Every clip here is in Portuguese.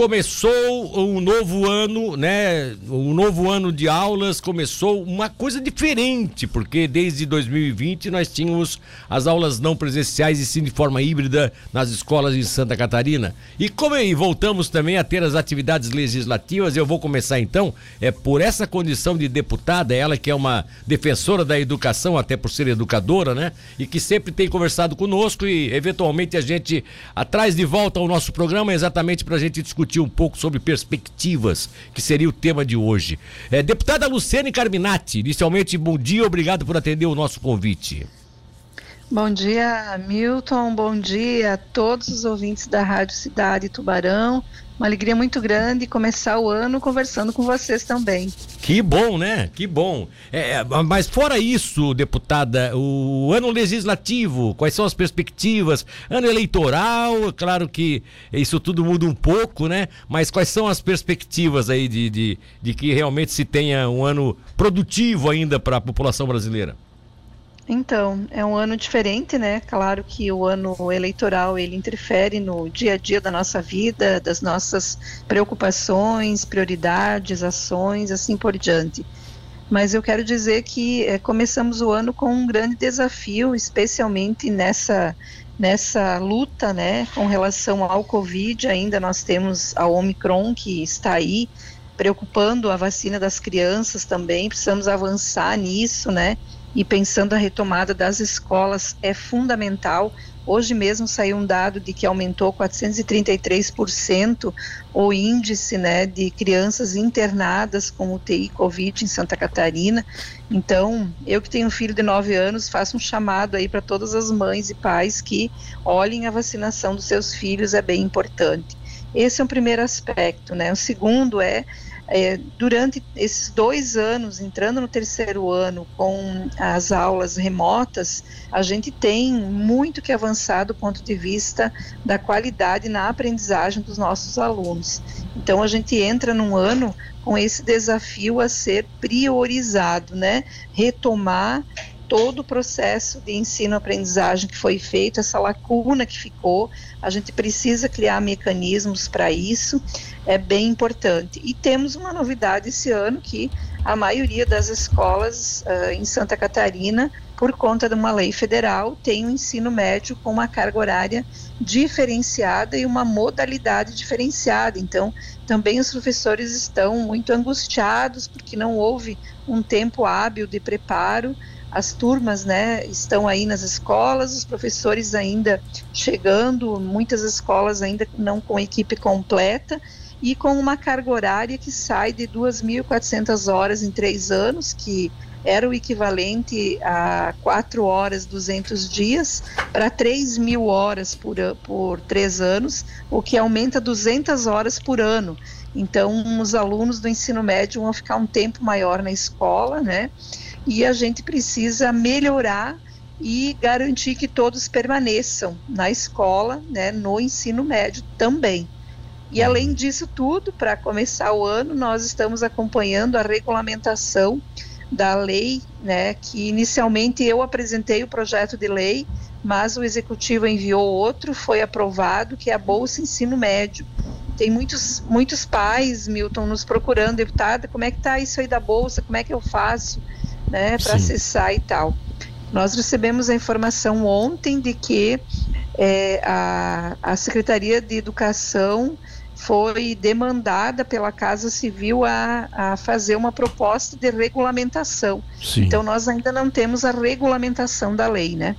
começou um novo ano, né? Um novo ano de aulas começou uma coisa diferente, porque desde 2020 nós tínhamos as aulas não presenciais e sim de forma híbrida nas escolas em Santa Catarina. E como aí voltamos também a ter as atividades legislativas, eu vou começar então é por essa condição de deputada, ela que é uma defensora da educação, até por ser educadora, né? E que sempre tem conversado conosco e eventualmente a gente atrás de volta ao nosso programa exatamente para a gente discutir discutir um pouco sobre perspectivas, que seria o tema de hoje. É, deputada Luciane Carminati, inicialmente, bom dia, obrigado por atender o nosso convite. Bom dia, Milton. Bom dia a todos os ouvintes da Rádio Cidade Tubarão. Uma alegria muito grande começar o ano conversando com vocês também. Que bom, né? Que bom. É, é, mas fora isso, deputada, o ano legislativo, quais são as perspectivas? Ano eleitoral, claro que isso tudo muda um pouco, né? Mas quais são as perspectivas aí de, de, de que realmente se tenha um ano produtivo ainda para a população brasileira? Então, é um ano diferente, né? Claro que o ano eleitoral ele interfere no dia a dia da nossa vida, das nossas preocupações, prioridades, ações, assim por diante. Mas eu quero dizer que é, começamos o ano com um grande desafio, especialmente nessa nessa luta, né, com relação ao Covid. Ainda nós temos a Omicron que está aí preocupando a vacina das crianças também. Precisamos avançar nisso, né? E pensando a retomada das escolas é fundamental. Hoje mesmo saiu um dado de que aumentou 433% o índice né, de crianças internadas com UTI Covid em Santa Catarina. Então, eu que tenho um filho de 9 anos, faço um chamado aí para todas as mães e pais que olhem a vacinação dos seus filhos, é bem importante. Esse é o primeiro aspecto, né? O segundo é é, durante esses dois anos, entrando no terceiro ano com as aulas remotas, a gente tem muito que avançar do ponto de vista da qualidade na aprendizagem dos nossos alunos. Então, a gente entra num ano com esse desafio a ser priorizado, né? Retomar todo o processo de ensino-aprendizagem que foi feito, essa lacuna que ficou, a gente precisa criar mecanismos para isso, é bem importante. E temos uma novidade esse ano que a maioria das escolas uh, em Santa Catarina, por conta de uma lei federal, tem o um ensino médio com uma carga horária diferenciada e uma modalidade diferenciada. Então, também os professores estão muito angustiados porque não houve um tempo hábil de preparo as turmas né, estão aí nas escolas, os professores ainda chegando, muitas escolas ainda não com equipe completa e com uma carga horária que sai de 2.400 horas em três anos, que era o equivalente a 4 horas 200 dias, para 3 mil horas por, por três anos, o que aumenta 200 horas por ano. Então, os alunos do ensino médio vão ficar um tempo maior na escola, né? E a gente precisa melhorar e garantir que todos permaneçam na escola, né, no ensino médio também. E além disso tudo, para começar o ano, nós estamos acompanhando a regulamentação da lei, né, que inicialmente eu apresentei o projeto de lei, mas o executivo enviou outro, foi aprovado, que é a Bolsa Ensino Médio. Tem muitos, muitos pais, Milton, nos procurando, deputada, como é que está isso aí da Bolsa, como é que eu faço? Né, para acessar e tal. Nós recebemos a informação ontem de que é, a, a Secretaria de Educação foi demandada pela Casa Civil a, a fazer uma proposta de regulamentação. Sim. Então nós ainda não temos a regulamentação da lei, né?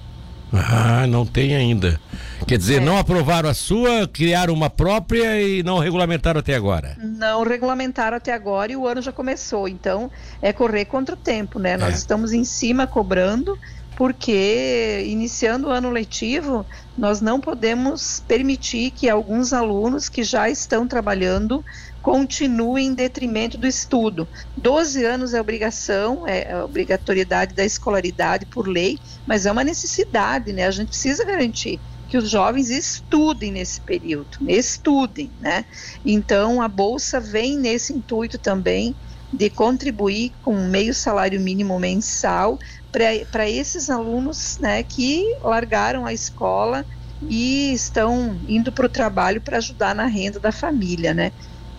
Ah, não tem ainda. Quer dizer, é. não aprovaram a sua, criaram uma própria e não regulamentaram até agora. Não regulamentaram até agora e o ano já começou. Então, é correr contra o tempo, né? É. Nós estamos em cima cobrando, porque iniciando o ano letivo, nós não podemos permitir que alguns alunos que já estão trabalhando continue em detrimento do estudo. 12 anos é obrigação, é a obrigatoriedade da escolaridade por lei, mas é uma necessidade, né? A gente precisa garantir que os jovens estudem nesse período, estudem, né? Então a bolsa vem nesse intuito também de contribuir com meio salário mínimo mensal para esses alunos, né, que largaram a escola e estão indo para o trabalho para ajudar na renda da família, né?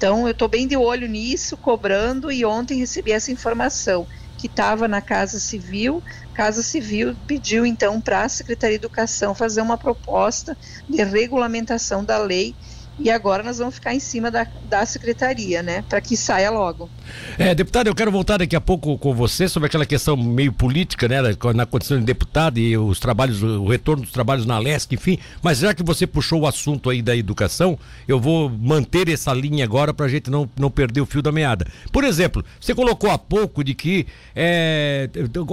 Então eu estou bem de olho nisso, cobrando e ontem recebi essa informação que estava na Casa Civil. Casa Civil pediu então para a Secretaria de Educação fazer uma proposta de regulamentação da lei e agora nós vamos ficar em cima da, da secretaria, né, para que saia logo. É, deputado, eu quero voltar daqui a pouco com você sobre aquela questão meio política, né, na condição de deputado e os trabalhos, o retorno dos trabalhos na LESC, enfim, mas já que você puxou o assunto aí da educação, eu vou manter essa linha agora para a gente não, não perder o fio da meada. Por exemplo, você colocou há pouco de que é,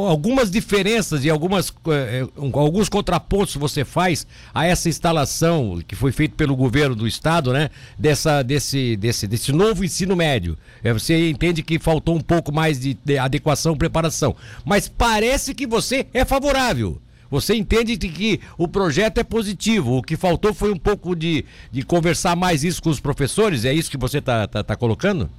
algumas diferenças e algumas, é, alguns contrapontos você faz a essa instalação que foi feita pelo governo do estado né, dessa, desse, desse, desse novo ensino médio. É, você entende que faltou um pouco mais de, de adequação, preparação, mas parece que você é favorável. Você entende que o projeto é positivo. O que faltou foi um pouco de, de conversar mais isso com os professores? É isso que você está tá, tá colocando?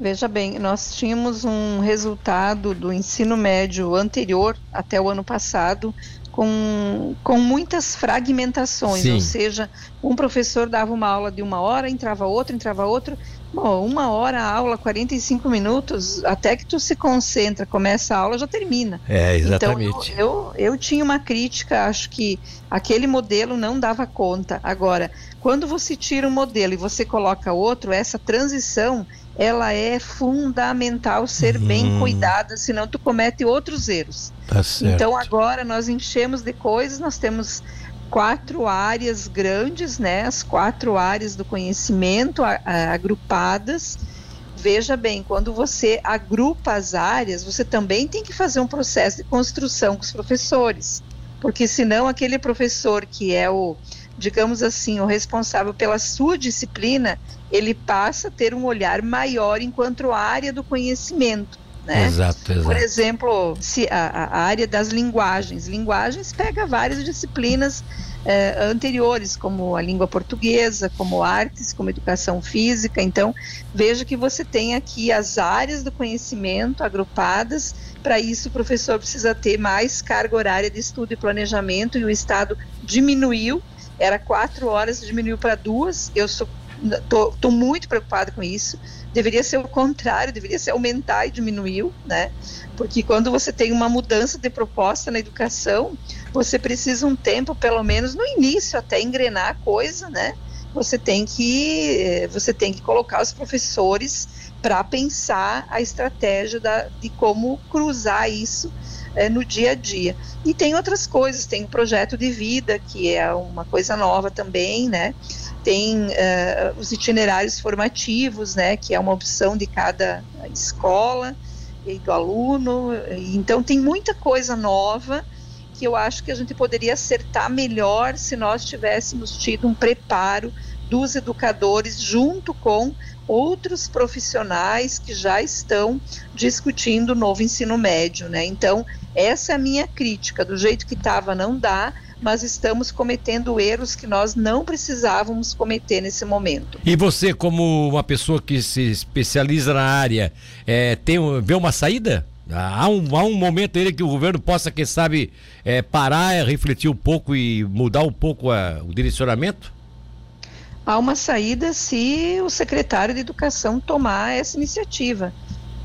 Veja bem, nós tínhamos um resultado do ensino médio anterior, até o ano passado, com, com muitas fragmentações, Sim. ou seja, um professor dava uma aula de uma hora, entrava outro, entrava outro. Bom, uma hora a aula, 45 minutos, até que tu se concentra, começa a aula, já termina. É, exatamente. Então, eu, eu, eu tinha uma crítica, acho que aquele modelo não dava conta. Agora, quando você tira um modelo e você coloca outro, essa transição ela é fundamental ser bem cuidada, senão tu comete outros erros. Tá então agora nós enchemos de coisas, nós temos quatro áreas grandes, né? As quatro áreas do conhecimento a, a, agrupadas. Veja bem, quando você agrupa as áreas, você também tem que fazer um processo de construção com os professores, porque senão aquele professor que é o digamos assim, o responsável pela sua disciplina, ele passa a ter um olhar maior enquanto área do conhecimento. Né? Exato, exato. Por exemplo, se a, a, área das linguagens. Linguagens pega várias disciplinas eh, anteriores, como a língua portuguesa, como artes, como educação física. Então, veja que você tem aqui as áreas do conhecimento agrupadas. Para isso, o professor precisa ter mais carga horária de estudo e planejamento, e o Estado diminuiu era quatro horas, diminuiu para duas. Eu sou tô muito preocupada com isso. Deveria ser o contrário, deveria ser aumentar e diminuiu, né? Porque quando você tem uma mudança de proposta na educação, você precisa um tempo, pelo menos no início, até engrenar a coisa, né? Você tem que você tem que colocar os professores para pensar a estratégia da, de como cruzar isso é, no dia a dia. E tem outras coisas, tem o projeto de vida, que é uma coisa nova também, né? Tem uh, os itinerários formativos, né? Que é uma opção de cada escola e do aluno. Então tem muita coisa nova que eu acho que a gente poderia acertar melhor se nós tivéssemos tido um preparo dos educadores junto com outros profissionais que já estão discutindo o novo ensino médio, né? Então, essa é a minha crítica. Do jeito que estava, não dá, mas estamos cometendo erros que nós não precisávamos cometer nesse momento. E você, como uma pessoa que se especializa na área, é, tem, vê uma saída? Há um, há um momento aí que o governo possa, quem sabe, é, parar, refletir um pouco e mudar um pouco a, o direcionamento? Há uma saída se o secretário de Educação tomar essa iniciativa.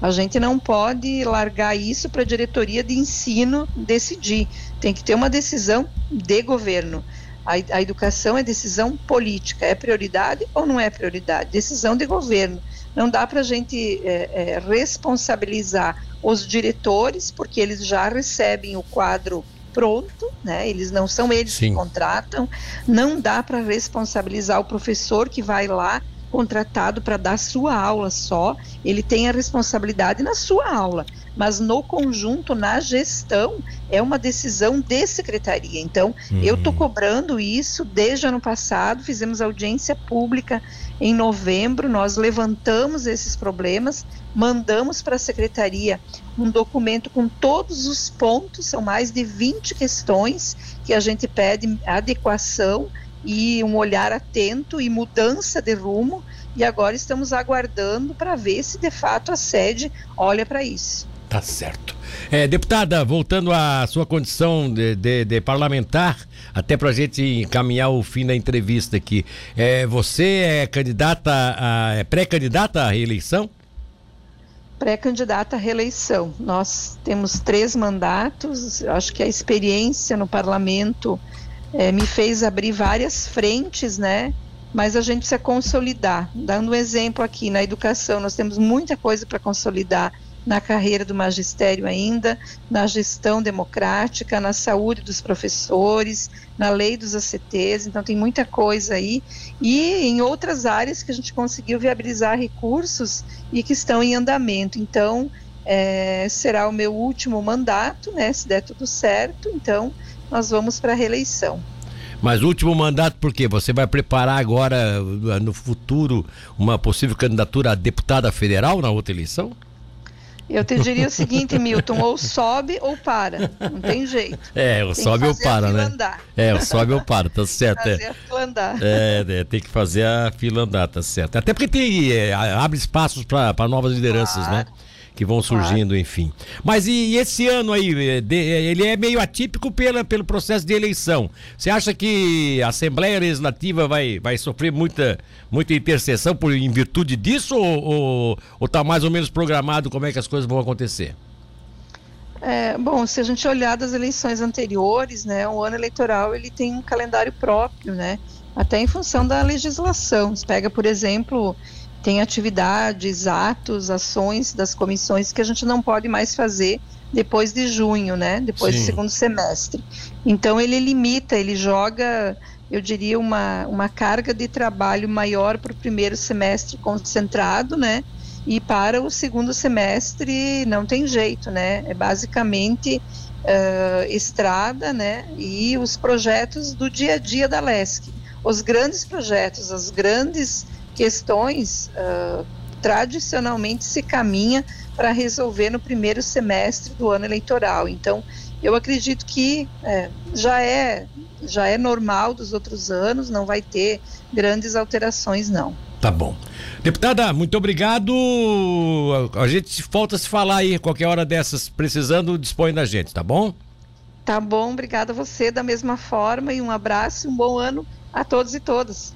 A gente não pode largar isso para a diretoria de ensino decidir. Tem que ter uma decisão de governo. A, a, educação é decisão política, é prioridade ou não é prioridade? Decisão de governo. Não dá para a gente é, é, responsabilizar os diretores, porque eles já recebem o quadro pronto, né? Eles não são eles Sim. que contratam. Não dá para responsabilizar o professor que vai lá contratado para dar sua aula só, ele tem a responsabilidade na sua aula, mas no conjunto, na gestão, é uma decisão de secretaria. Então, uhum. eu estou cobrando isso desde ano passado, fizemos audiência pública em novembro, nós levantamos esses problemas, mandamos para a secretaria um documento com todos os pontos, são mais de 20 questões que a gente pede adequação e um olhar atento e mudança de rumo. E agora estamos aguardando para ver se de fato a sede olha para isso. Tá certo. É, deputada, voltando à sua condição de, de, de parlamentar, até para a gente encaminhar o fim da entrevista aqui. É, você é candidata, a, é pré-candidata à reeleição? Pré-candidata à reeleição. Nós temos três mandatos, acho que a experiência no parlamento é, me fez abrir várias frentes, né? Mas a gente precisa consolidar. Dando um exemplo aqui, na educação, nós temos muita coisa para consolidar na carreira do magistério ainda, na gestão democrática, na saúde dos professores, na lei dos ACTs, então tem muita coisa aí. E em outras áreas que a gente conseguiu viabilizar recursos e que estão em andamento. Então, é, será o meu último mandato, né, se der tudo certo, então nós vamos para a reeleição. Mas o último mandato, por quê? Você vai preparar agora, no futuro, uma possível candidatura a deputada federal na outra eleição? Eu te diria o seguinte, Milton, ou sobe ou para, não tem jeito. É, o sobe ou para, né? Andar. É, o sobe ou para, tá certo. Fazer é. a fila andar. É, é, tem que fazer a fila andar, tá certo. Até porque tem, é, abre espaços para novas lideranças, né? claro. né? Que vão surgindo, claro. enfim. Mas e, e, esse ano aí, é, de, ele é meio atípico pela, pelo processo de eleição. Você acha que a Assembleia Legislativa vai, vai sofrer muita, muita intercessão por, em virtude disso ou está mais ou menos programado como é que as coisas vão acontecer? É, bom, se a gente olhar das eleições anteriores, né, o ano eleitoral ele tem um calendário próprio, né, até em função da legislação. Você pega, por exemplo, tem atividades, atos, ações das comissões que a gente não pode mais fazer depois de junho, né? Depois Sim. do segundo semestre. Então ele limita, ele joga, eu diria, uma, uma carga de trabalho maior para o primeiro semestre concentrado, né? E para o segundo semestre não tem jeito, né? É basicamente uh, estrada, né? E os projetos do dia a dia da LESC. Os grandes projetos, as grandes questões uh, tradicionalmente se caminha para resolver no primeiro semestre do ano eleitoral. Então, eu acredito que é, já é já é normal dos outros anos, não vai ter grandes alterações, não. Tá bom. Deputada, muito obrigado. A gente volta se falar aí, qualquer hora dessas, precisando, dispõe da gente, tá bom? Tá bom, obrigada a você da mesma forma e um abraço e um bom ano a todos e todas.